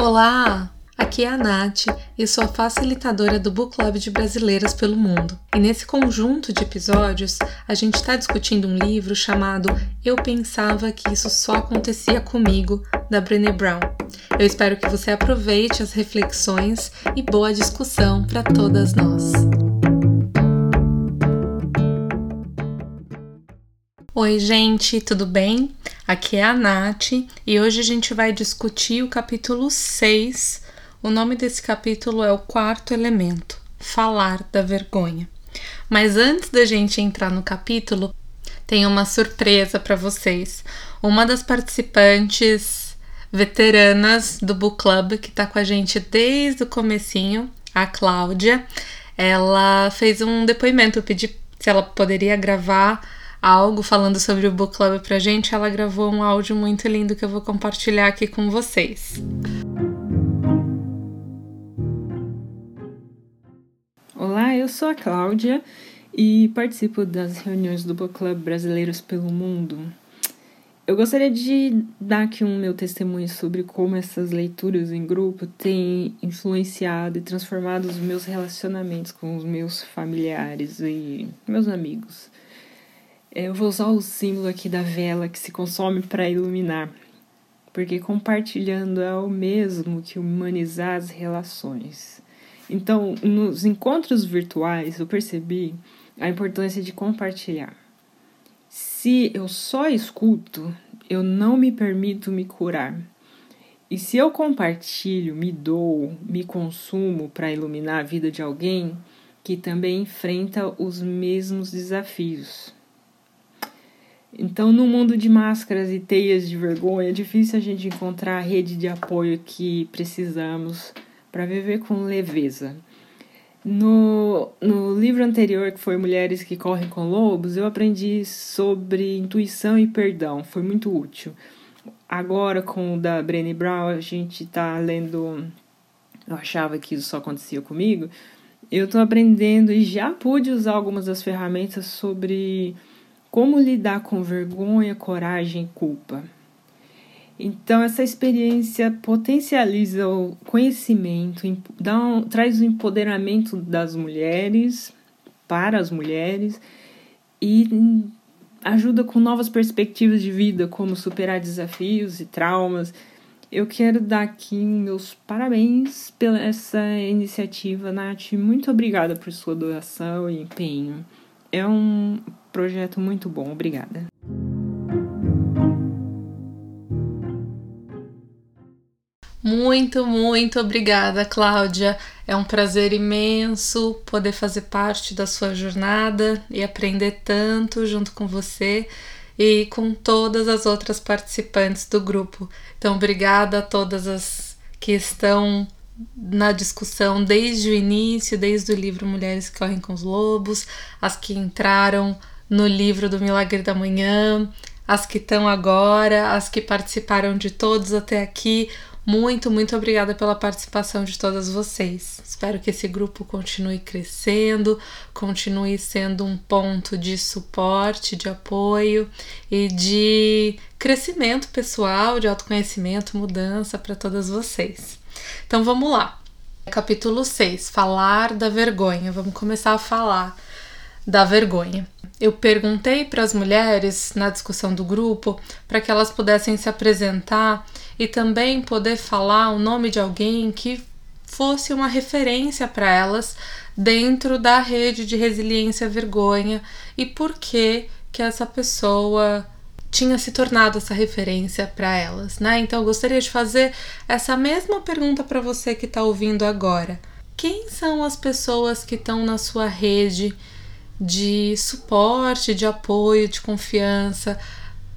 Olá! Aqui é a Nath e sou a facilitadora do Book Club de Brasileiras pelo Mundo. E nesse conjunto de episódios, a gente está discutindo um livro chamado Eu Pensava Que Isso Só Acontecia Comigo, da Brené Brown. Eu espero que você aproveite as reflexões e boa discussão para todas nós. Oi, gente, tudo bem? Aqui é a Nath e hoje a gente vai discutir o capítulo 6. O nome desse capítulo é O Quarto Elemento Falar da Vergonha. Mas antes da gente entrar no capítulo, tem uma surpresa para vocês. Uma das participantes veteranas do Book Club que está com a gente desde o comecinho, a Cláudia, ela fez um depoimento. Eu pedi se ela poderia gravar algo falando sobre o Book Club pra gente, ela gravou um áudio muito lindo que eu vou compartilhar aqui com vocês. Olá, eu sou a Cláudia e participo das reuniões do Book Club Brasileiros pelo Mundo. Eu gostaria de dar aqui um meu testemunho sobre como essas leituras em grupo têm influenciado e transformado os meus relacionamentos com os meus familiares e meus amigos. É, eu vou usar o símbolo aqui da vela que se consome para iluminar, porque compartilhando é o mesmo que humanizar as relações. Então, nos encontros virtuais, eu percebi a importância de compartilhar. Se eu só escuto, eu não me permito me curar. E se eu compartilho, me dou, me consumo para iluminar a vida de alguém que também enfrenta os mesmos desafios. Então, no mundo de máscaras e teias de vergonha, é difícil a gente encontrar a rede de apoio que precisamos para viver com leveza. No, no livro anterior, que foi Mulheres que Correm com Lobos, eu aprendi sobre intuição e perdão, foi muito útil. Agora, com o da Brené Brown, a gente está lendo. Eu achava que isso só acontecia comigo. Eu estou aprendendo e já pude usar algumas das ferramentas sobre como lidar com vergonha, coragem e culpa. Então, essa experiência potencializa o conhecimento, dá um, traz o empoderamento das mulheres para as mulheres e ajuda com novas perspectivas de vida, como superar desafios e traumas. Eu quero dar aqui meus parabéns pela essa iniciativa, Nath. Muito obrigada por sua doação e empenho. É um projeto muito bom. Obrigada. Muito, muito obrigada, Cláudia. É um prazer imenso poder fazer parte da sua jornada e aprender tanto junto com você e com todas as outras participantes do grupo. Então, obrigada a todas as que estão na discussão desde o início, desde o livro Mulheres que Correm com os Lobos, as que entraram no livro do Milagre da Manhã, as que estão agora, as que participaram de todos até aqui. Muito, muito obrigada pela participação de todas vocês. Espero que esse grupo continue crescendo, continue sendo um ponto de suporte, de apoio e de crescimento pessoal, de autoconhecimento, mudança para todas vocês. Então vamos lá. Capítulo 6: Falar da vergonha. Vamos começar a falar da vergonha. Eu perguntei para as mulheres na discussão do grupo para que elas pudessem se apresentar e também poder falar o nome de alguém que fosse uma referência para elas dentro da rede de resiliência vergonha e por que que essa pessoa tinha se tornado essa referência para elas, né? Então eu gostaria de fazer essa mesma pergunta para você que está ouvindo agora. Quem são as pessoas que estão na sua rede de suporte, de apoio, de confiança.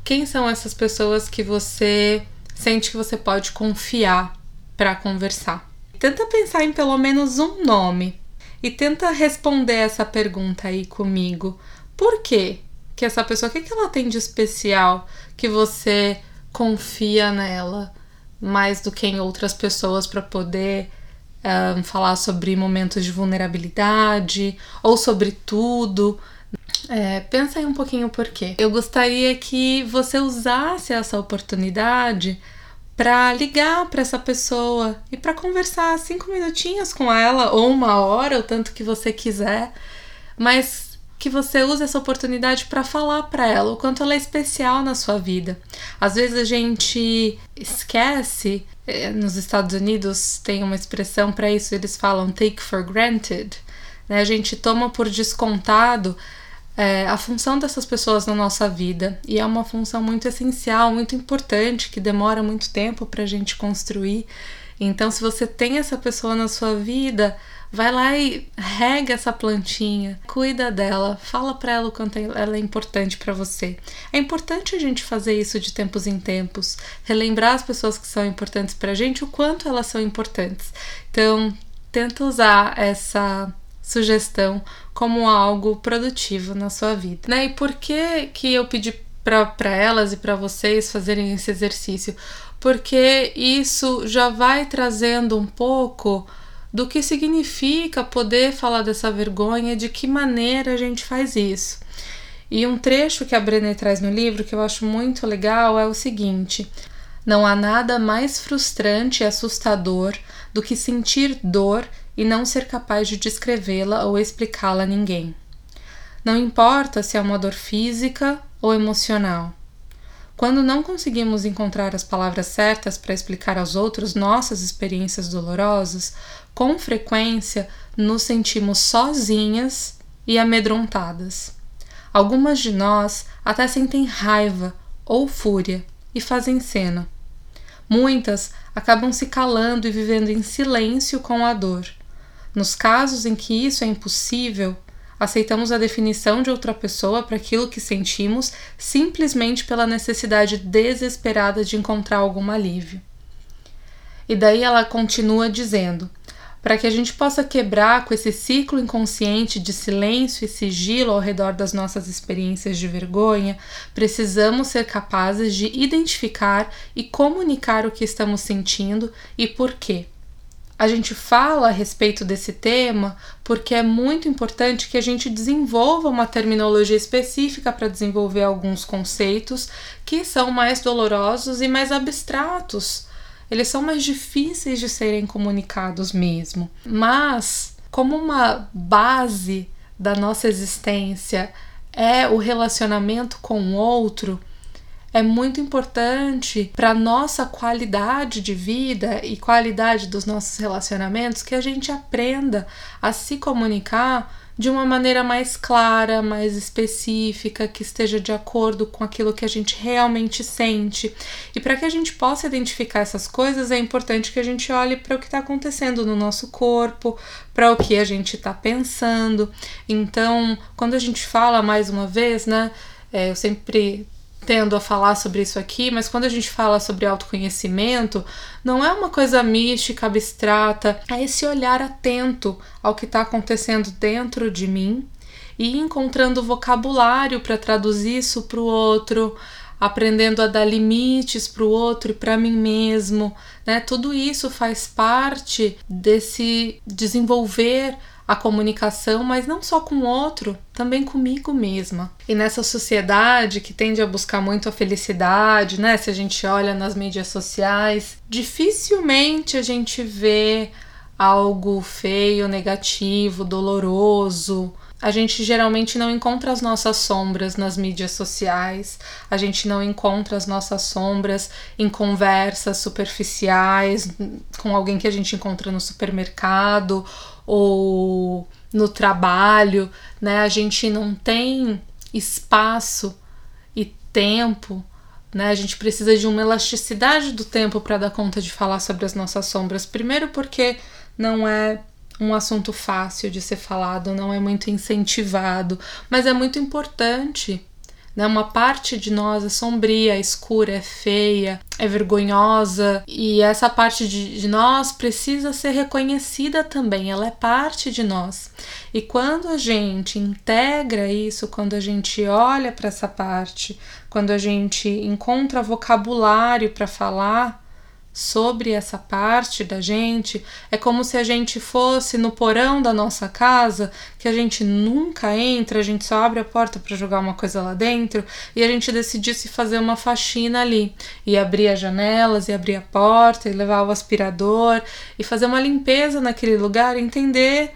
Quem são essas pessoas que você sente que você pode confiar para conversar? Tenta pensar em pelo menos um nome e tenta responder essa pergunta aí comigo. Por quê? Que essa pessoa, o que, que ela tem de especial que você confia nela mais do que em outras pessoas para poder um, falar sobre momentos de vulnerabilidade ou sobre tudo. É, pensa aí um pouquinho por quê. Eu gostaria que você usasse essa oportunidade para ligar para essa pessoa e para conversar cinco minutinhos com ela, ou uma hora, o tanto que você quiser, mas que você use essa oportunidade para falar para ela o quanto ela é especial na sua vida. Às vezes a gente esquece, eh, nos Estados Unidos tem uma expressão para isso, eles falam take for granted, né? A gente toma por descontado é, a função dessas pessoas na nossa vida e é uma função muito essencial, muito importante, que demora muito tempo para a gente construir. Então, se você tem essa pessoa na sua vida, vai lá e rega essa plantinha, cuida dela, fala para ela o quanto ela é importante para você. É importante a gente fazer isso de tempos em tempos, relembrar as pessoas que são importantes para a gente, o quanto elas são importantes. Então, tenta usar essa sugestão como algo produtivo na sua vida. Né? E por que, que eu pedi para elas e para vocês fazerem esse exercício? Porque isso já vai trazendo um pouco do que significa poder falar dessa vergonha, de que maneira a gente faz isso. E um trecho que a Brené traz no livro que eu acho muito legal é o seguinte: Não há nada mais frustrante e assustador do que sentir dor e não ser capaz de descrevê-la ou explicá-la a ninguém. Não importa se é uma dor física ou emocional. Quando não conseguimos encontrar as palavras certas para explicar aos outros nossas experiências dolorosas, com frequência nos sentimos sozinhas e amedrontadas. Algumas de nós até sentem raiva ou fúria e fazem cena. Muitas acabam se calando e vivendo em silêncio com a dor nos casos em que isso é impossível, aceitamos a definição de outra pessoa para aquilo que sentimos simplesmente pela necessidade desesperada de encontrar algum alívio. E daí ela continua dizendo: para que a gente possa quebrar com esse ciclo inconsciente de silêncio e sigilo ao redor das nossas experiências de vergonha, precisamos ser capazes de identificar e comunicar o que estamos sentindo e por quê a gente fala a respeito desse tema porque é muito importante que a gente desenvolva uma terminologia específica para desenvolver alguns conceitos que são mais dolorosos e mais abstratos. Eles são mais difíceis de serem comunicados mesmo. Mas, como uma base da nossa existência é o relacionamento com o outro, é muito importante para nossa qualidade de vida e qualidade dos nossos relacionamentos que a gente aprenda a se comunicar de uma maneira mais clara, mais específica, que esteja de acordo com aquilo que a gente realmente sente. E para que a gente possa identificar essas coisas, é importante que a gente olhe para o que está acontecendo no nosso corpo, para o que a gente está pensando. Então, quando a gente fala mais uma vez, né? É, eu sempre tendo a falar sobre isso aqui, mas quando a gente fala sobre autoconhecimento, não é uma coisa mística, abstrata, é esse olhar atento ao que está acontecendo dentro de mim e encontrando vocabulário para traduzir isso para o outro, aprendendo a dar limites para o outro e para mim mesmo, né? Tudo isso faz parte desse desenvolver a comunicação, mas não só com o outro, também comigo mesma. E nessa sociedade que tende a buscar muito a felicidade, né? Se a gente olha nas mídias sociais, dificilmente a gente vê algo feio, negativo, doloroso. A gente geralmente não encontra as nossas sombras nas mídias sociais, a gente não encontra as nossas sombras em conversas superficiais com alguém que a gente encontra no supermercado ou no trabalho, né? A gente não tem espaço e tempo, né? A gente precisa de uma elasticidade do tempo para dar conta de falar sobre as nossas sombras. Primeiro porque não é um assunto fácil de ser falado, não é muito incentivado, mas é muito importante né? Uma parte de nós é sombria, é escura, é feia, é vergonhosa, e essa parte de, de nós precisa ser reconhecida também, ela é parte de nós. E quando a gente integra isso, quando a gente olha para essa parte, quando a gente encontra vocabulário para falar sobre essa parte da gente, é como se a gente fosse no porão da nossa casa, que a gente nunca entra, a gente só abre a porta para jogar uma coisa lá dentro, e a gente decidisse fazer uma faxina ali, e abrir as janelas, e abrir a porta, e levar o aspirador, e fazer uma limpeza naquele lugar, entender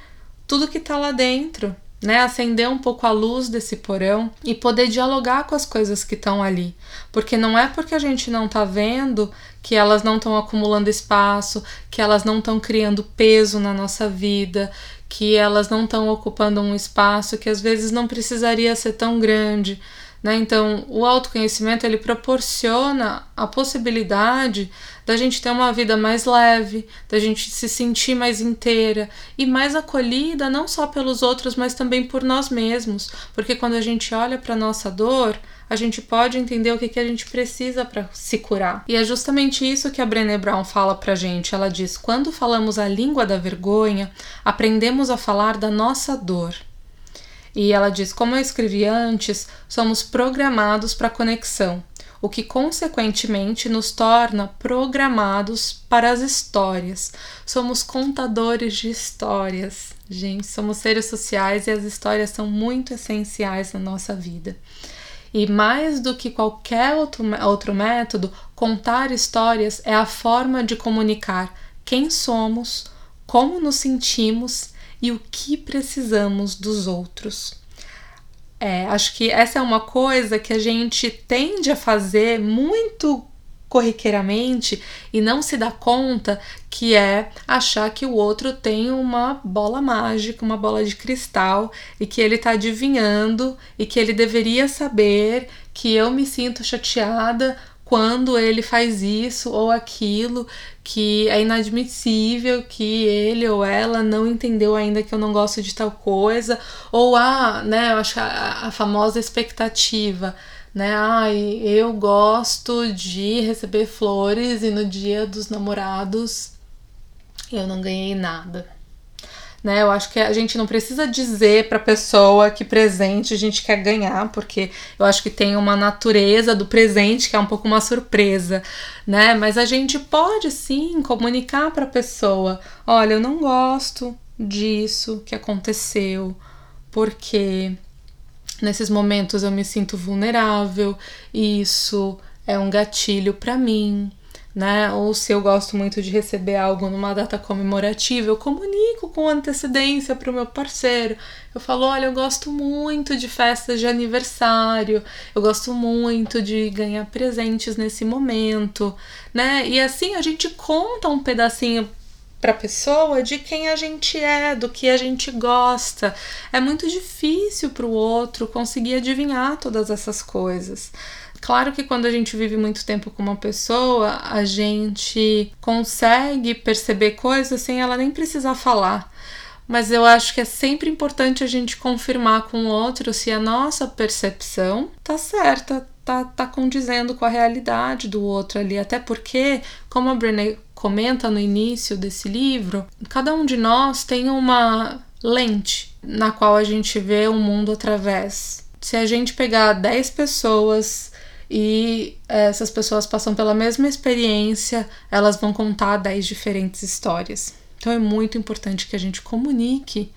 tudo que está lá dentro né, acender um pouco a luz desse porão e poder dialogar com as coisas que estão ali. Porque não é porque a gente não está vendo que elas não estão acumulando espaço, que elas não estão criando peso na nossa vida, que elas não estão ocupando um espaço que às vezes não precisaria ser tão grande. Né? Então, o autoconhecimento ele proporciona a possibilidade da gente ter uma vida mais leve, da gente se sentir mais inteira e mais acolhida não só pelos outros, mas também por nós mesmos, porque quando a gente olha para nossa dor, a gente pode entender o que, que a gente precisa para se curar. E é justamente isso que a Brené Brown fala pra gente. Ela diz: quando falamos a língua da vergonha, aprendemos a falar da nossa dor. E ela diz: como eu escrevi antes, somos programados para conexão o que consequentemente nos torna programados para as histórias. Somos contadores de histórias. Gente, somos seres sociais e as histórias são muito essenciais na nossa vida. E mais do que qualquer outro, outro método, contar histórias é a forma de comunicar quem somos, como nos sentimos e o que precisamos dos outros. É, acho que essa é uma coisa que a gente tende a fazer muito corriqueiramente e não se dá conta que é achar que o outro tem uma bola mágica, uma bola de cristal e que ele está adivinhando e que ele deveria saber que eu me sinto chateada quando ele faz isso ou aquilo que é inadmissível que ele ou ela não entendeu ainda que eu não gosto de tal coisa. Ou a, né, eu acho a, a famosa expectativa, né? Ai, eu gosto de receber flores e no dia dos namorados eu não ganhei nada né? Eu acho que a gente não precisa dizer para a pessoa que presente a gente quer ganhar, porque eu acho que tem uma natureza do presente que é um pouco uma surpresa, né? Mas a gente pode sim comunicar para a pessoa: olha, eu não gosto disso que aconteceu, porque nesses momentos eu me sinto vulnerável, isso é um gatilho para mim né? Ou se eu gosto muito de receber algo numa data comemorativa, eu comunico com antecedência para o meu parceiro. Eu falo: olha, eu gosto muito de festas de aniversário, eu gosto muito de ganhar presentes nesse momento, né? E assim a gente conta um pedacinho para a pessoa de quem a gente é, do que a gente gosta. É muito difícil para o outro conseguir adivinhar todas essas coisas. Claro que quando a gente vive muito tempo com uma pessoa, a gente consegue perceber coisas sem ela nem precisar falar. Mas eu acho que é sempre importante a gente confirmar com o outro se a nossa percepção tá certa, tá, tá condizendo com a realidade do outro ali. Até porque, como a Brené comenta no início desse livro, cada um de nós tem uma lente na qual a gente vê o mundo através. Se a gente pegar 10 pessoas e eh, essas pessoas passam pela mesma experiência, elas vão contar 10 diferentes histórias. Então é muito importante que a gente comunique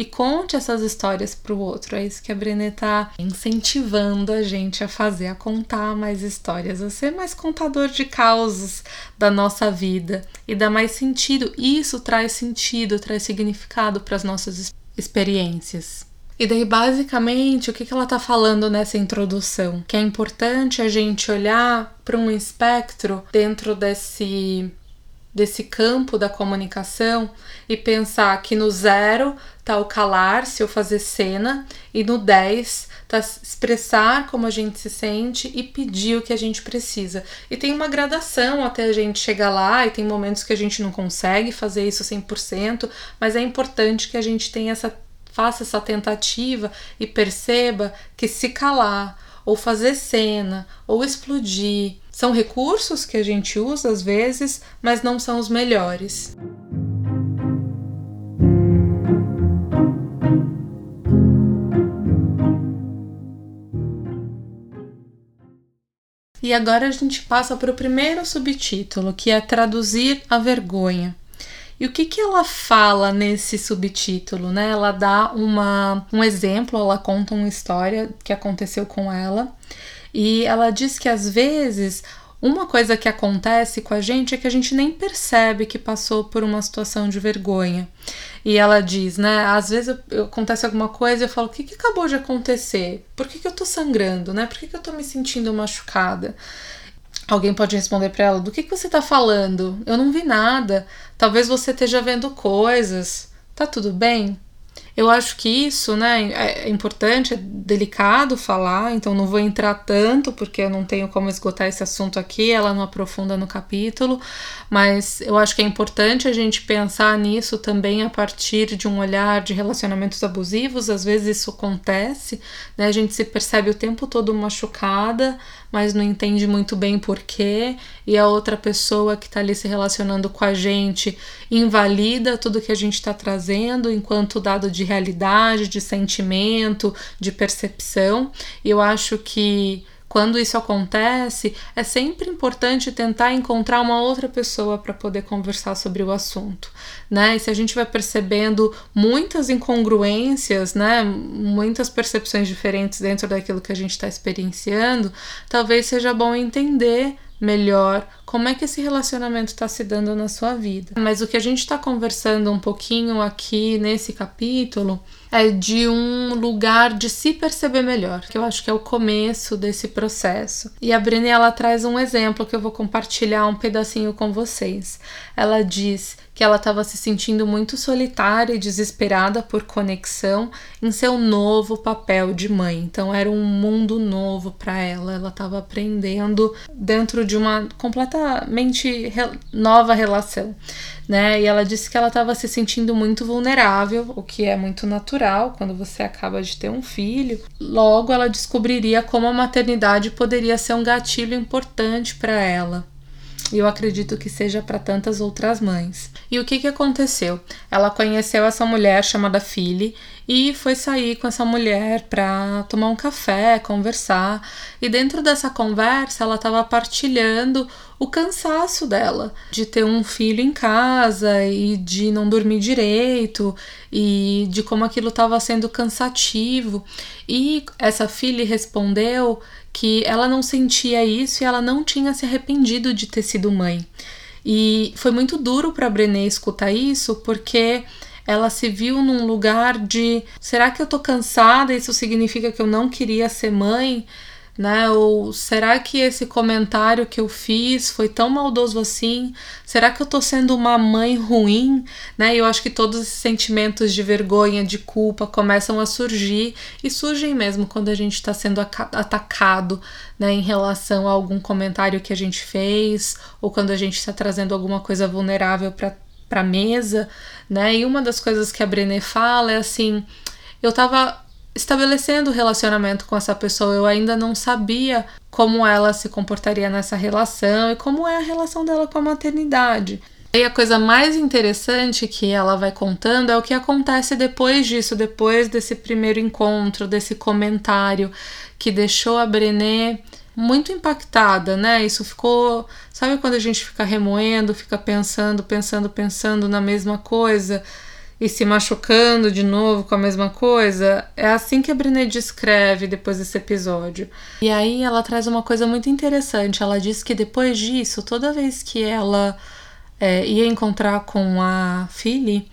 e conte essas histórias para o outro. É isso que a Brené está incentivando a gente a fazer, a contar mais histórias, a ser mais contador de causos da nossa vida e dar mais sentido. Isso traz sentido, traz significado para as nossas experiências. E daí, basicamente, o que, que ela está falando nessa introdução? Que é importante a gente olhar para um espectro dentro desse desse campo da comunicação e pensar que no zero tá o calar-se ou fazer cena e no 10 tá expressar como a gente se sente e pedir o que a gente precisa. E tem uma gradação até a gente chegar lá e tem momentos que a gente não consegue fazer isso 100%, mas é importante que a gente tenha essa faça essa tentativa e perceba que se calar, ou fazer cena, ou explodir, são recursos que a gente usa às vezes, mas não são os melhores. E agora a gente passa para o primeiro subtítulo, que é traduzir a vergonha. E o que, que ela fala nesse subtítulo, né? Ela dá uma, um exemplo, ela conta uma história que aconteceu com ela. E ela diz que às vezes uma coisa que acontece com a gente é que a gente nem percebe que passou por uma situação de vergonha. E ela diz, né? Às vezes eu, acontece alguma coisa e eu falo: o que, que acabou de acontecer? Por que, que eu tô sangrando, né? Por que, que eu tô me sentindo machucada? Alguém pode responder para ela: do que, que você tá falando? Eu não vi nada. Talvez você esteja vendo coisas. Tá tudo bem? Eu acho que isso, né, é, é importante, é delicado falar, então não vou entrar tanto porque eu não tenho como esgotar esse assunto aqui, ela não aprofunda no capítulo, mas eu acho que é importante a gente pensar nisso também a partir de um olhar de relacionamentos abusivos, às vezes isso acontece, né, a gente se percebe o tempo todo machucada, mas não entende muito bem porquê, e a outra pessoa que está ali se relacionando com a gente invalida tudo que a gente está trazendo enquanto dado de realidade, de sentimento, de percepção. E eu acho que quando isso acontece, é sempre importante tentar encontrar uma outra pessoa para poder conversar sobre o assunto, né? E se a gente vai percebendo muitas incongruências, né, muitas percepções diferentes dentro daquilo que a gente está experienciando, talvez seja bom entender melhor como é que esse relacionamento está se dando na sua vida. Mas o que a gente está conversando um pouquinho aqui nesse capítulo é de um lugar de se perceber melhor, que eu acho que é o começo desse processo. E a Brené ela traz um exemplo que eu vou compartilhar um pedacinho com vocês. Ela diz que ela estava se sentindo muito solitária e desesperada por conexão em seu novo papel de mãe. Então era um mundo novo para ela. Ela estava aprendendo dentro de uma completamente nova relação né? E ela disse que ela estava se sentindo muito vulnerável, o que é muito natural quando você acaba de ter um filho. Logo, ela descobriria como a maternidade poderia ser um gatilho importante para ela. E eu acredito que seja para tantas outras mães. E o que, que aconteceu? Ela conheceu essa mulher chamada Philly e foi sair com essa mulher para tomar um café, conversar. E dentro dessa conversa, ela estava partilhando o cansaço dela de ter um filho em casa e de não dormir direito e de como aquilo estava sendo cansativo. E essa filha respondeu que ela não sentia isso e ela não tinha se arrependido de ter sido mãe. E foi muito duro para Brené escutar isso, porque ela se viu num lugar de será que eu tô cansada? Isso significa que eu não queria ser mãe? Né? Ou será que esse comentário que eu fiz foi tão maldoso assim? Será que eu tô sendo uma mãe ruim? Né? Eu acho que todos esses sentimentos de vergonha, de culpa começam a surgir e surgem mesmo quando a gente está sendo atacado né, em relação a algum comentário que a gente fez ou quando a gente está trazendo alguma coisa vulnerável para mesa, né? E uma das coisas que a Brené fala é assim: eu tava estabelecendo relacionamento com essa pessoa, eu ainda não sabia como ela se comportaria nessa relação e como é a relação dela com a maternidade. E a coisa mais interessante que ela vai contando é o que acontece depois disso, depois desse primeiro encontro, desse comentário que deixou a Brené muito impactada, né? Isso ficou. Sabe quando a gente fica remoendo, fica pensando, pensando, pensando na mesma coisa? e se machucando de novo com a mesma coisa. É assim que a Brené descreve depois desse episódio. E aí ela traz uma coisa muito interessante. Ela diz que depois disso, toda vez que ela é, ia encontrar com a Philly,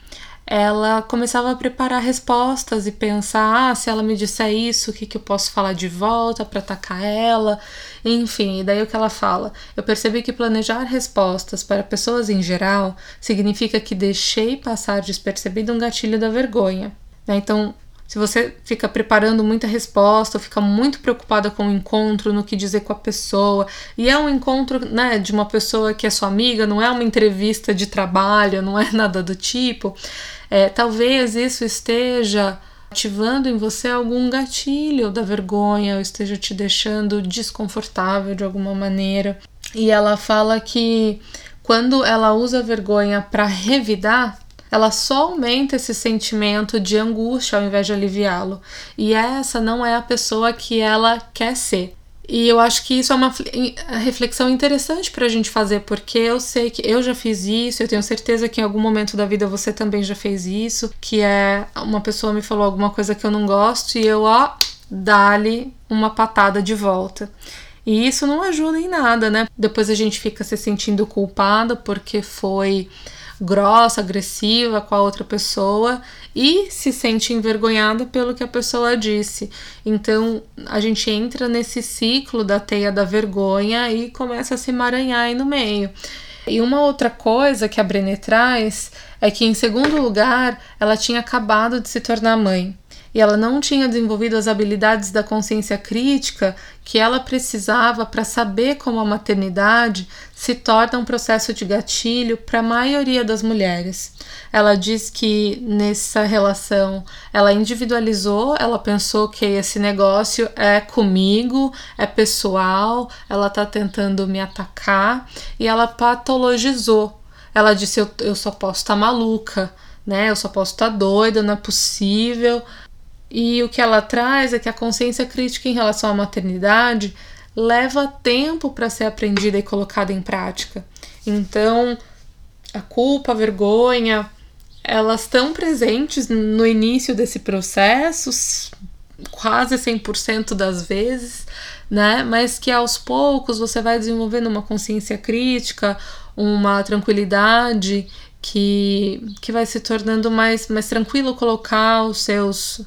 ela começava a preparar respostas e pensar: ah, se ela me disser isso, o que, que eu posso falar de volta para atacar ela? Enfim, e daí o que ela fala? Eu percebi que planejar respostas para pessoas em geral significa que deixei passar despercebido um gatilho da vergonha. Né? Então, se você fica preparando muita resposta, fica muito preocupada com o encontro, no que dizer com a pessoa, e é um encontro né, de uma pessoa que é sua amiga, não é uma entrevista de trabalho, não é nada do tipo, é, talvez isso esteja ativando em você algum gatilho da vergonha, ou esteja te deixando desconfortável de alguma maneira. E ela fala que quando ela usa a vergonha para revidar, ela só aumenta esse sentimento de angústia ao invés de aliviá-lo. E essa não é a pessoa que ela quer ser. E eu acho que isso é uma reflexão interessante para a gente fazer, porque eu sei que eu já fiz isso, eu tenho certeza que em algum momento da vida você também já fez isso, que é uma pessoa me falou alguma coisa que eu não gosto e eu, ó, dá-lhe uma patada de volta. E isso não ajuda em nada, né? Depois a gente fica se sentindo culpada porque foi grossa, agressiva com a outra pessoa e se sente envergonhada pelo que a pessoa disse. Então a gente entra nesse ciclo da teia da vergonha e começa a se emaranhar aí no meio. E uma outra coisa que a Brené traz é que, em segundo lugar, ela tinha acabado de se tornar mãe e ela não tinha desenvolvido as habilidades da consciência crítica que ela precisava para saber como a maternidade se torna um processo de gatilho para a maioria das mulheres. Ela diz que nessa relação ela individualizou, ela pensou que esse negócio é comigo, é pessoal, ela está tentando me atacar e ela patologizou. Ela disse: Eu, eu só posso estar tá maluca, né? Eu só posso estar tá doida, não é possível. E o que ela traz é que a consciência crítica em relação à maternidade leva tempo para ser aprendida e colocada em prática. Então, a culpa, a vergonha, elas estão presentes no início desse processo, quase 100% das vezes, né? Mas que aos poucos você vai desenvolvendo uma consciência crítica, uma tranquilidade que, que vai se tornando mais, mais tranquilo colocar os seus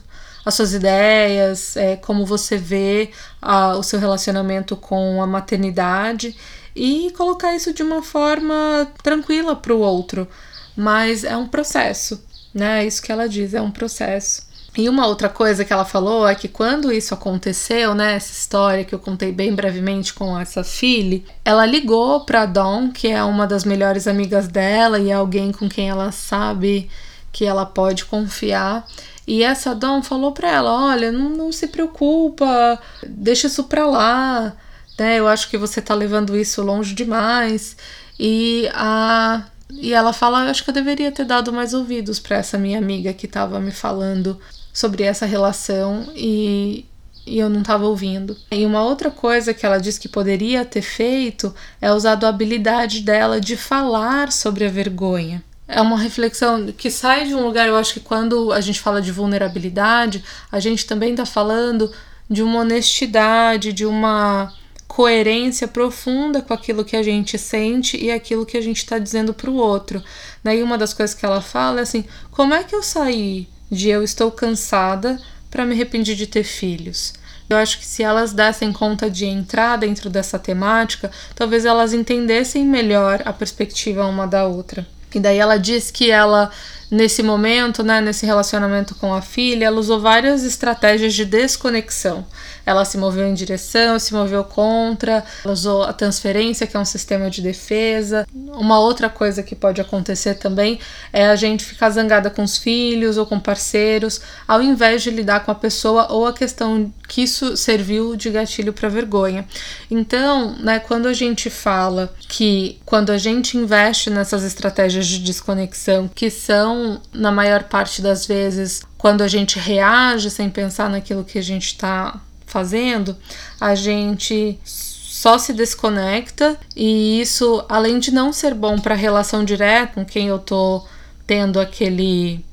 as suas ideias, é, como você vê a, o seu relacionamento com a maternidade e colocar isso de uma forma tranquila para o outro. Mas é um processo, né? É isso que ela diz, é um processo. E uma outra coisa que ela falou é que quando isso aconteceu, né, essa história que eu contei bem brevemente com essa filha, ela ligou para Dawn, que é uma das melhores amigas dela e é alguém com quem ela sabe que ela pode confiar. E essa Dawn falou para ela: olha, não, não se preocupa, deixa isso pra lá, né? Eu acho que você tá levando isso longe demais. E a e ela fala: acho que eu deveria ter dado mais ouvidos para essa minha amiga que estava me falando sobre essa relação e, e eu não estava ouvindo. E uma outra coisa que ela diz que poderia ter feito é usado a habilidade dela de falar sobre a vergonha é uma reflexão que sai de um lugar, eu acho que quando a gente fala de vulnerabilidade, a gente também está falando de uma honestidade, de uma coerência profunda com aquilo que a gente sente e aquilo que a gente está dizendo para o outro. Daí uma das coisas que ela fala é assim: como é que eu saí de eu estou cansada para me arrepender de ter filhos? Eu acho que se elas dessem conta de entrar dentro dessa temática, talvez elas entendessem melhor a perspectiva uma da outra. E daí ela diz que ela, nesse momento, né, nesse relacionamento com a filha, ela usou várias estratégias de desconexão. Ela se moveu em direção, se moveu contra, ela usou a transferência, que é um sistema de defesa. Uma outra coisa que pode acontecer também é a gente ficar zangada com os filhos ou com parceiros, ao invés de lidar com a pessoa ou a questão que isso serviu de gatilho para vergonha. Então, né, quando a gente fala que quando a gente investe nessas estratégias de desconexão, que são na maior parte das vezes quando a gente reage sem pensar naquilo que a gente está fazendo, a gente só se desconecta e isso, além de não ser bom para a relação direta com quem eu tô tendo aquele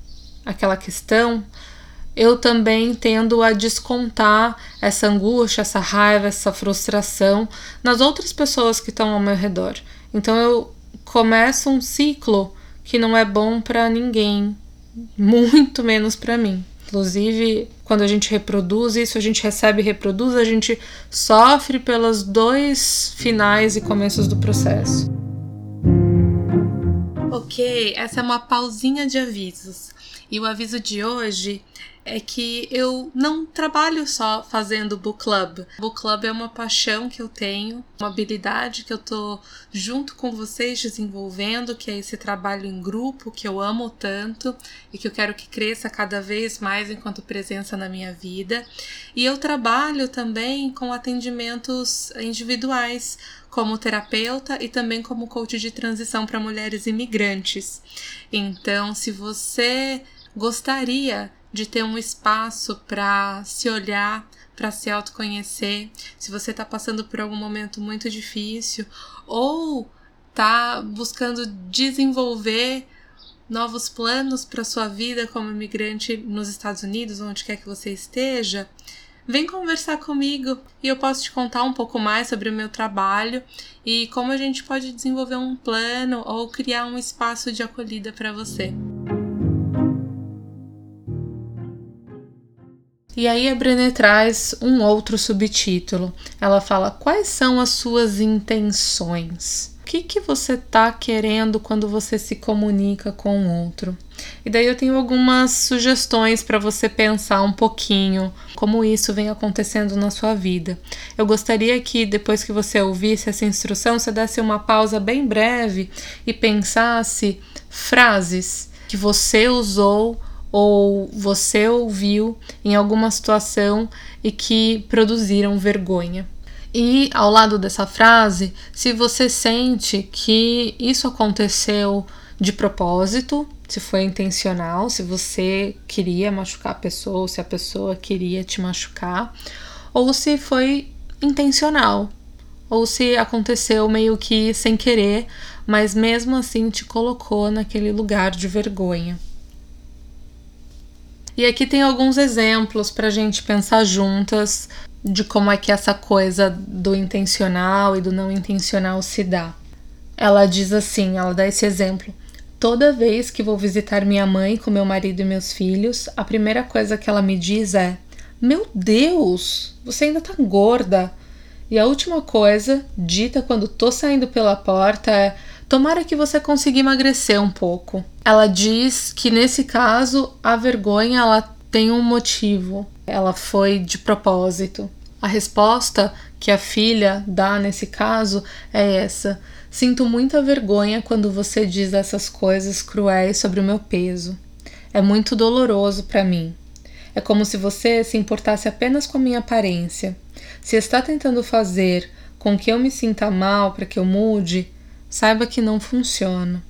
aquela questão, eu também tendo a descontar essa angústia, essa raiva, essa frustração nas outras pessoas que estão ao meu redor. Então eu começo um ciclo que não é bom para ninguém, muito menos para mim. Inclusive, quando a gente reproduz isso, a gente recebe e reproduz, a gente sofre pelos dois finais e começos do processo. Ok, essa é uma pausinha de avisos. E o aviso de hoje é que eu não trabalho só fazendo book club. Book club é uma paixão que eu tenho, uma habilidade que eu tô junto com vocês desenvolvendo, que é esse trabalho em grupo que eu amo tanto e que eu quero que cresça cada vez mais enquanto presença na minha vida. E eu trabalho também com atendimentos individuais como terapeuta e também como coach de transição para mulheres imigrantes. Então, se você gostaria de ter um espaço para se olhar, para se autoconhecer, se você está passando por algum momento muito difícil ou está buscando desenvolver novos planos para sua vida como imigrante nos Estados Unidos, onde quer que você esteja, vem conversar comigo e eu posso te contar um pouco mais sobre o meu trabalho e como a gente pode desenvolver um plano ou criar um espaço de acolhida para você. E aí a Brené traz um outro subtítulo. Ela fala: Quais são as suas intenções? O que, que você está querendo quando você se comunica com o outro? E daí eu tenho algumas sugestões para você pensar um pouquinho como isso vem acontecendo na sua vida. Eu gostaria que depois que você ouvisse essa instrução, você desse uma pausa bem breve e pensasse frases que você usou ou você ouviu em alguma situação e que produziram vergonha. E ao lado dessa frase, se você sente que isso aconteceu de propósito, se foi intencional, se você queria machucar a pessoa, ou se a pessoa queria te machucar, ou se foi intencional, ou se aconteceu meio que sem querer, mas mesmo assim te colocou naquele lugar de vergonha. E aqui tem alguns exemplos para a gente pensar juntas de como é que essa coisa do intencional e do não intencional se dá. Ela diz assim, ela dá esse exemplo. Toda vez que vou visitar minha mãe com meu marido e meus filhos, a primeira coisa que ela me diz é: Meu Deus, você ainda tá gorda. E a última coisa, dita quando tô saindo pela porta, é: Tomara que você consiga emagrecer um pouco. Ela diz que nesse caso a vergonha ela tem um motivo, ela foi de propósito. A resposta que a filha dá nesse caso é essa: Sinto muita vergonha quando você diz essas coisas cruéis sobre o meu peso. É muito doloroso para mim. É como se você se importasse apenas com a minha aparência. Se está tentando fazer com que eu me sinta mal para que eu mude, saiba que não funciona.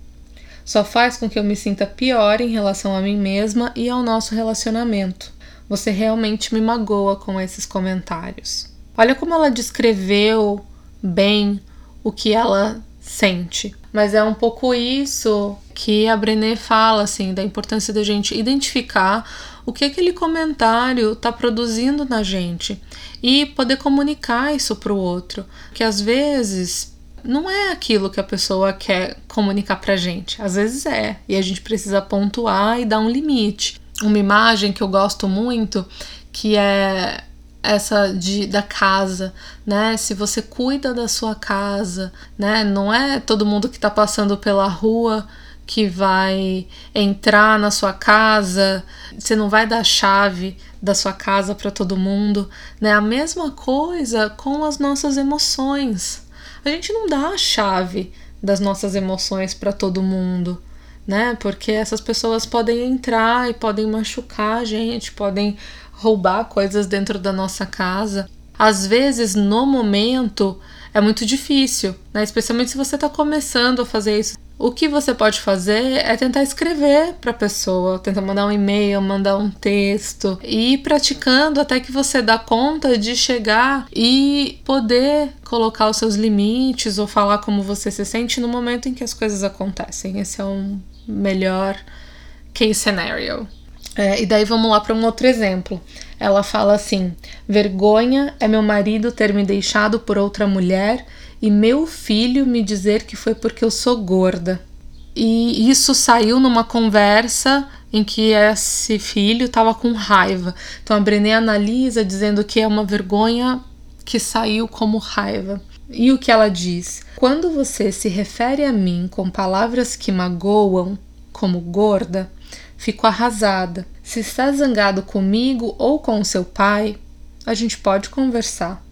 Só faz com que eu me sinta pior em relação a mim mesma e ao nosso relacionamento. Você realmente me magoa com esses comentários. Olha como ela descreveu bem o que ela sente. Mas é um pouco isso que a Brené fala, assim, da importância da gente identificar o que aquele comentário está produzindo na gente e poder comunicar isso para o outro. Que às vezes não é aquilo que a pessoa quer comunicar pra gente. Às vezes é, e a gente precisa pontuar e dar um limite. Uma imagem que eu gosto muito, que é essa de, da casa, né? Se você cuida da sua casa, né? Não é todo mundo que está passando pela rua que vai entrar na sua casa, você não vai dar a chave da sua casa para todo mundo, né? A mesma coisa com as nossas emoções a gente não dá a chave das nossas emoções para todo mundo, né? Porque essas pessoas podem entrar e podem machucar a gente, podem roubar coisas dentro da nossa casa. Às vezes, no momento, é muito difícil, né? Especialmente se você está começando a fazer isso. O que você pode fazer é tentar escrever para a pessoa, tentar mandar um e-mail, mandar um texto e ir praticando até que você dá conta de chegar e poder colocar os seus limites ou falar como você se sente no momento em que as coisas acontecem. Esse é um melhor case scenario. É, e daí vamos lá para um outro exemplo. Ela fala assim: vergonha é meu marido ter me deixado por outra mulher e meu filho me dizer que foi porque eu sou gorda. E isso saiu numa conversa em que esse filho estava com raiva. Então a Brené analisa dizendo que é uma vergonha que saiu como raiva. E o que ela diz? Quando você se refere a mim com palavras que magoam, como gorda, fico arrasada. Se está zangado comigo ou com seu pai, a gente pode conversar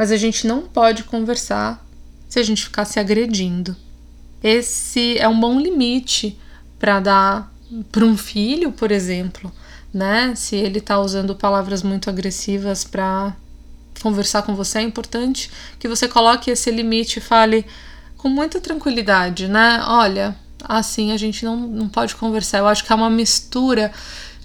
mas a gente não pode conversar se a gente ficar se agredindo. Esse é um bom limite para dar para um filho, por exemplo, né? Se ele está usando palavras muito agressivas para conversar com você, é importante que você coloque esse limite e fale com muita tranquilidade, né? Olha, assim a gente não, não pode conversar. Eu acho que é uma mistura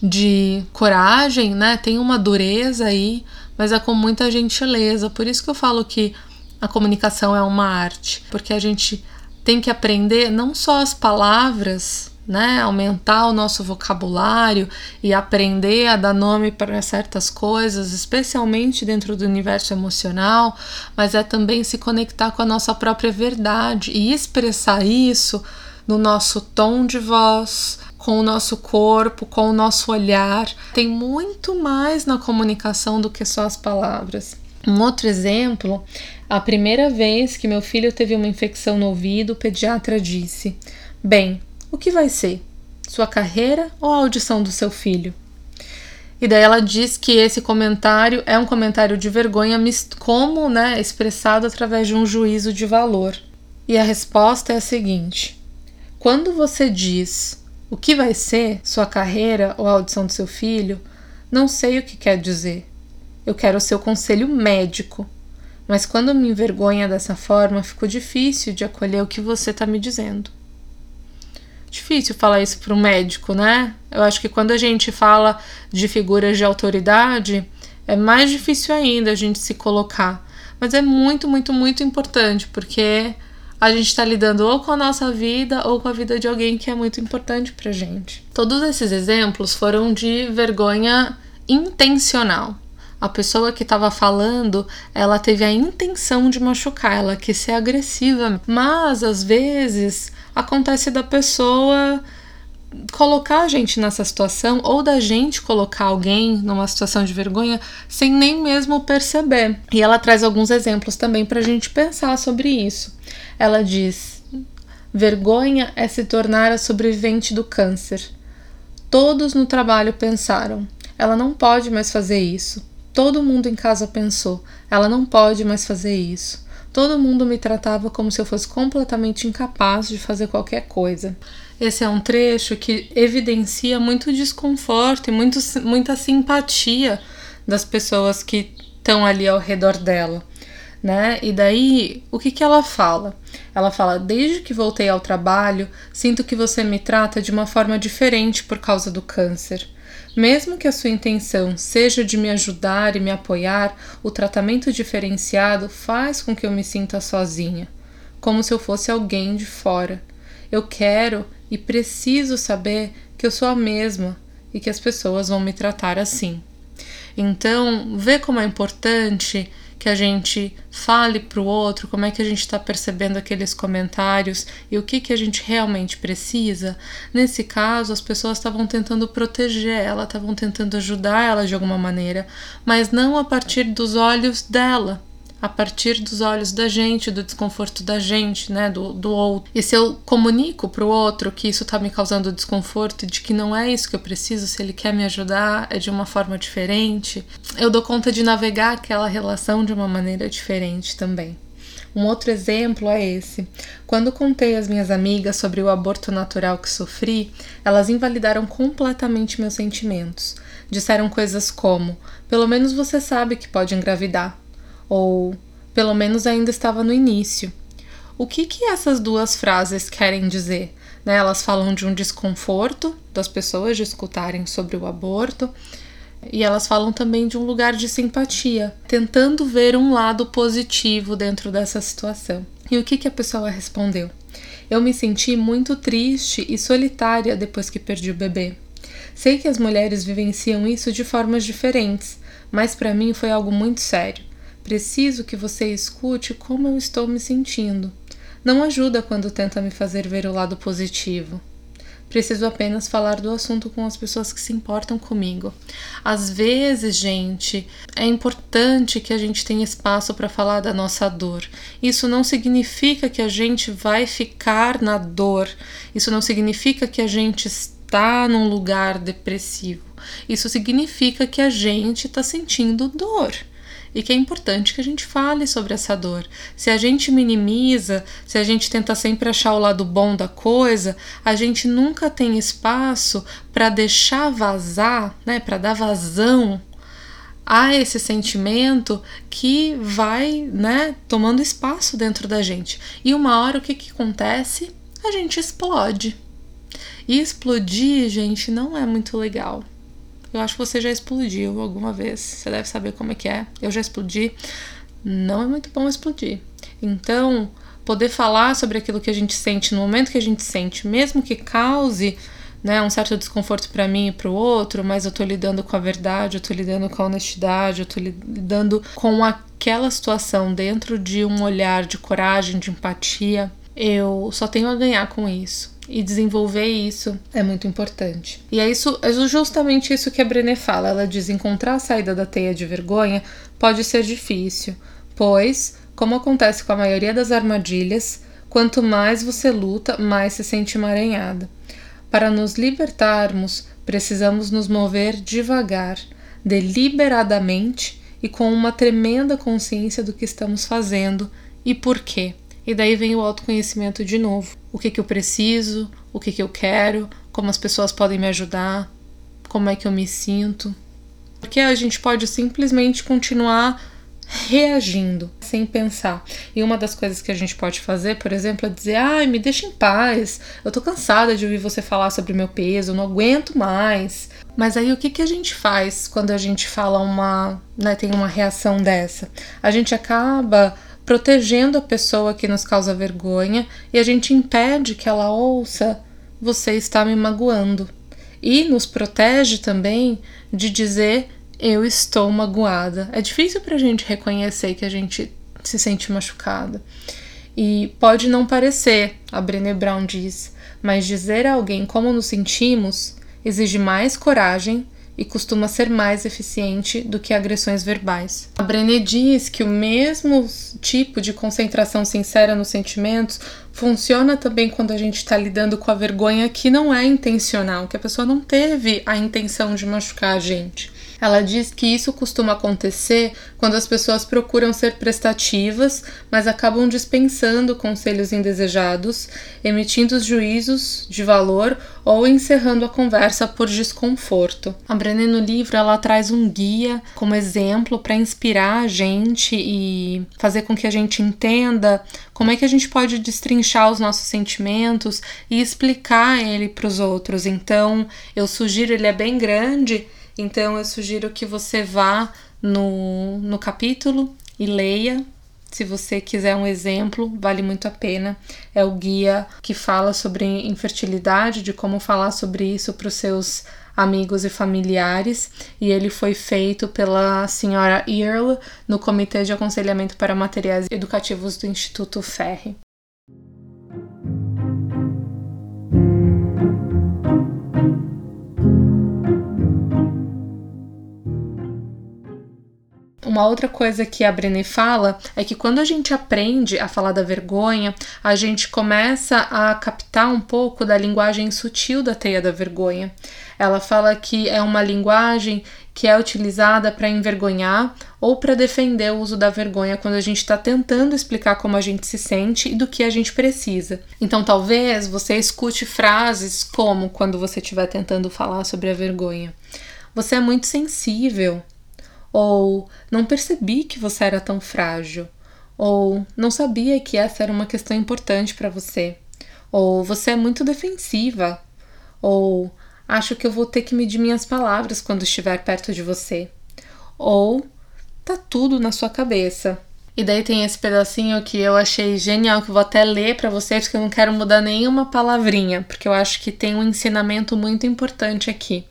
de coragem, né? Tem uma dureza aí, mas é com muita gentileza. Por isso que eu falo que a comunicação é uma arte, porque a gente tem que aprender não só as palavras, né, aumentar o nosso vocabulário e aprender a dar nome para certas coisas, especialmente dentro do universo emocional, mas é também se conectar com a nossa própria verdade e expressar isso no nosso tom de voz, com o nosso corpo, com o nosso olhar. Tem muito mais na comunicação do que só as palavras. Um outro exemplo, a primeira vez que meu filho teve uma infecção no ouvido, o pediatra disse: Bem, o que vai ser? Sua carreira ou a audição do seu filho? E daí ela diz que esse comentário é um comentário de vergonha, como né, expressado através de um juízo de valor. E a resposta é a seguinte: quando você diz o que vai ser sua carreira ou a audição do seu filho, não sei o que quer dizer. Eu quero o seu conselho médico. Mas quando me envergonha dessa forma, ficou difícil de acolher o que você está me dizendo. Difícil falar isso para um médico, né? Eu acho que quando a gente fala de figuras de autoridade, é mais difícil ainda a gente se colocar. Mas é muito, muito, muito importante, porque a gente está lidando ou com a nossa vida ou com a vida de alguém que é muito importante pra gente. Todos esses exemplos foram de vergonha intencional. A pessoa que estava falando, ela teve a intenção de machucar, ela quis ser agressiva, mas às vezes acontece da pessoa colocar a gente nessa situação ou da gente colocar alguém numa situação de vergonha sem nem mesmo perceber. E ela traz alguns exemplos também para a gente pensar sobre isso. Ela diz: vergonha é se tornar a sobrevivente do câncer. Todos no trabalho pensaram: ela não pode mais fazer isso. Todo mundo em casa pensou: ela não pode mais fazer isso. Todo mundo me tratava como se eu fosse completamente incapaz de fazer qualquer coisa. Esse é um trecho que evidencia muito desconforto e muito, muita simpatia das pessoas que estão ali ao redor dela, né? E daí, o que, que ela fala? Ela fala: Desde que voltei ao trabalho, sinto que você me trata de uma forma diferente por causa do câncer. Mesmo que a sua intenção seja de me ajudar e me apoiar, o tratamento diferenciado faz com que eu me sinta sozinha, como se eu fosse alguém de fora. Eu quero e preciso saber que eu sou a mesma e que as pessoas vão me tratar assim. Então, vê como é importante que a gente fale para o outro como é que a gente está percebendo aqueles comentários e o que, que a gente realmente precisa. Nesse caso, as pessoas estavam tentando proteger ela, estavam tentando ajudar ela de alguma maneira, mas não a partir dos olhos dela a partir dos olhos da gente, do desconforto da gente, né, do, do outro. E se eu comunico para o outro que isso está me causando desconforto de que não é isso que eu preciso, se ele quer me ajudar, é de uma forma diferente, eu dou conta de navegar aquela relação de uma maneira diferente também. Um outro exemplo é esse. Quando contei às minhas amigas sobre o aborto natural que sofri, elas invalidaram completamente meus sentimentos. Disseram coisas como: pelo menos você sabe que pode engravidar ou pelo menos ainda estava no início. O que, que essas duas frases querem dizer? Né? Elas falam de um desconforto das pessoas de escutarem sobre o aborto e elas falam também de um lugar de simpatia, tentando ver um lado positivo dentro dessa situação. E o que, que a pessoa respondeu? Eu me senti muito triste e solitária depois que perdi o bebê. Sei que as mulheres vivenciam isso de formas diferentes, mas para mim foi algo muito sério. Preciso que você escute como eu estou me sentindo. Não ajuda quando tenta me fazer ver o lado positivo. Preciso apenas falar do assunto com as pessoas que se importam comigo. Às vezes, gente, é importante que a gente tenha espaço para falar da nossa dor. Isso não significa que a gente vai ficar na dor. Isso não significa que a gente está num lugar depressivo. Isso significa que a gente está sentindo dor e que é importante que a gente fale sobre essa dor. Se a gente minimiza, se a gente tenta sempre achar o lado bom da coisa, a gente nunca tem espaço para deixar vazar, né, para dar vazão a esse sentimento que vai, né, tomando espaço dentro da gente. E uma hora o que, que acontece? A gente explode. E explodir, gente, não é muito legal. Eu acho que você já explodiu alguma vez. Você deve saber como é que é. Eu já explodi. Não é muito bom explodir. Então, poder falar sobre aquilo que a gente sente no momento que a gente sente, mesmo que cause né, um certo desconforto para mim e para o outro, mas eu tô lidando com a verdade, eu tô lidando com a honestidade, eu tô lidando com aquela situação dentro de um olhar de coragem, de empatia. Eu só tenho a ganhar com isso. E desenvolver isso é muito importante. E é isso, é justamente isso que a Brené fala. Ela diz: encontrar a saída da teia de vergonha pode ser difícil, pois, como acontece com a maioria das armadilhas, quanto mais você luta, mais se sente emaranhada. Para nos libertarmos, precisamos nos mover devagar, deliberadamente e com uma tremenda consciência do que estamos fazendo e por quê. E daí vem o autoconhecimento de novo. O que, que eu preciso, o que, que eu quero, como as pessoas podem me ajudar, como é que eu me sinto. Porque a gente pode simplesmente continuar reagindo, sem pensar. E uma das coisas que a gente pode fazer, por exemplo, é dizer: ai, me deixa em paz, eu tô cansada de ouvir você falar sobre meu peso, não aguento mais. Mas aí o que, que a gente faz quando a gente fala uma. Né, tem uma reação dessa? A gente acaba protegendo a pessoa que nos causa vergonha e a gente impede que ela ouça você está me magoando. E nos protege também de dizer eu estou magoada. É difícil para a gente reconhecer que a gente se sente machucada. E pode não parecer, a Brené Brown diz, mas dizer a alguém como nos sentimos exige mais coragem e costuma ser mais eficiente do que agressões verbais. A Brené diz que o mesmo tipo de concentração sincera nos sentimentos funciona também quando a gente está lidando com a vergonha que não é intencional, que a pessoa não teve a intenção de machucar a gente. Ela diz que isso costuma acontecer quando as pessoas procuram ser prestativas, mas acabam dispensando conselhos indesejados, emitindo juízos de valor ou encerrando a conversa por desconforto. A Brené no livro ela traz um guia como exemplo para inspirar a gente e fazer com que a gente entenda como é que a gente pode destrinchar os nossos sentimentos e explicar ele para os outros. Então, eu sugiro, ele é bem grande, então eu sugiro que você vá no, no capítulo e leia. Se você quiser um exemplo, vale muito a pena. É o guia que fala sobre infertilidade, de como falar sobre isso para os seus amigos e familiares, e ele foi feito pela senhora Earle no Comitê de Aconselhamento para Materiais Educativos do Instituto Ferre. Uma outra coisa que a Brené fala é que quando a gente aprende a falar da vergonha, a gente começa a captar um pouco da linguagem sutil da teia da vergonha. Ela fala que é uma linguagem que é utilizada para envergonhar ou para defender o uso da vergonha quando a gente está tentando explicar como a gente se sente e do que a gente precisa. Então, talvez você escute frases como quando você estiver tentando falar sobre a vergonha. Você é muito sensível, ou não percebi que você era tão frágil, ou não sabia que essa era uma questão importante para você, ou você é muito defensiva, ou acho que eu vou ter que medir minhas palavras quando estiver perto de você, ou tá tudo na sua cabeça. E daí tem esse pedacinho que eu achei genial, que eu vou até ler para vocês, porque eu não quero mudar nenhuma palavrinha, porque eu acho que tem um ensinamento muito importante aqui.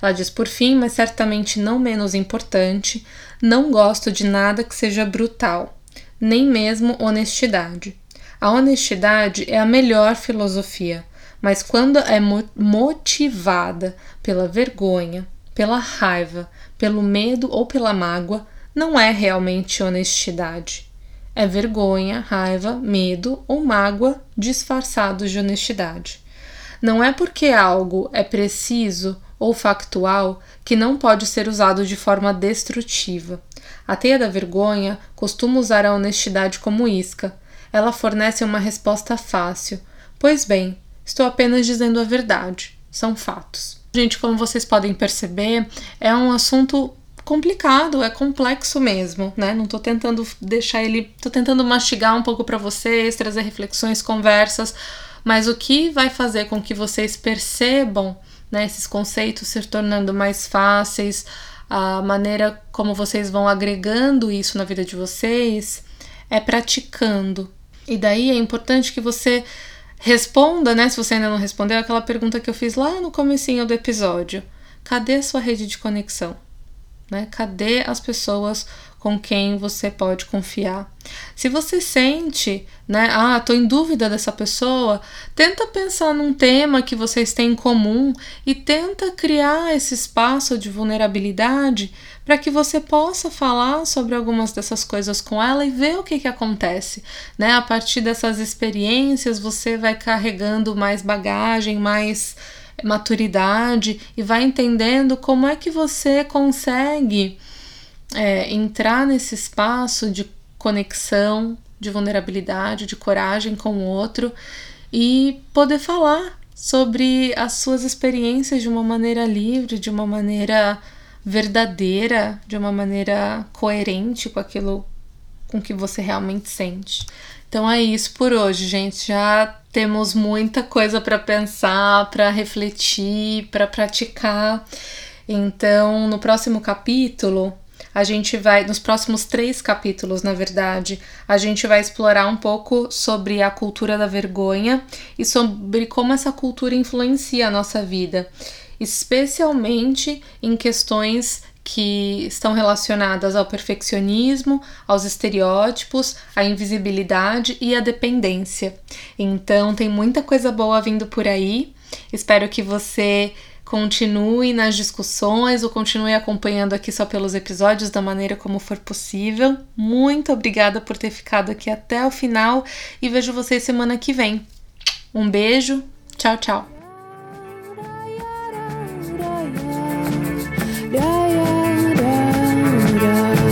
Ela diz: por fim, mas certamente não menos importante, não gosto de nada que seja brutal, nem mesmo honestidade. A honestidade é a melhor filosofia, mas quando é motivada pela vergonha, pela raiva, pelo medo ou pela mágoa, não é realmente honestidade. É vergonha, raiva, medo ou mágoa disfarçados de honestidade. Não é porque algo é preciso ou factual que não pode ser usado de forma destrutiva. A teia da vergonha costuma usar a honestidade como isca. Ela fornece uma resposta fácil. Pois bem, estou apenas dizendo a verdade. São fatos. Gente, como vocês podem perceber, é um assunto complicado, é complexo mesmo, né? Não tô tentando deixar ele, tô tentando mastigar um pouco para vocês, trazer reflexões, conversas, mas o que vai fazer com que vocês percebam né, esses conceitos se tornando mais fáceis, a maneira como vocês vão agregando isso na vida de vocês é praticando. E daí é importante que você responda, né, se você ainda não respondeu, aquela pergunta que eu fiz lá no comecinho do episódio. Cadê a sua rede de conexão? Né? Cadê as pessoas com quem você pode confiar? Se você sente, né, ah, tô em dúvida dessa pessoa, tenta pensar num tema que vocês têm em comum e tenta criar esse espaço de vulnerabilidade para que você possa falar sobre algumas dessas coisas com ela e ver o que, que acontece. Né? A partir dessas experiências, você vai carregando mais bagagem, mais maturidade e vai entendendo como é que você consegue é, entrar nesse espaço de conexão, de vulnerabilidade, de coragem com o outro e poder falar sobre as suas experiências de uma maneira livre, de uma maneira verdadeira, de uma maneira coerente com aquilo com que você realmente sente. Então é isso por hoje, gente. Já temos muita coisa para pensar, para refletir, para praticar. Então, no próximo capítulo, a gente vai, nos próximos três capítulos, na verdade, a gente vai explorar um pouco sobre a cultura da vergonha e sobre como essa cultura influencia a nossa vida especialmente em questões que estão relacionadas ao perfeccionismo, aos estereótipos, à invisibilidade e à dependência. Então, tem muita coisa boa vindo por aí. Espero que você continue nas discussões ou continue acompanhando aqui só pelos episódios da maneira como for possível. Muito obrigada por ter ficado aqui até o final e vejo vocês semana que vem. Um beijo, tchau, tchau. da, da, da, da.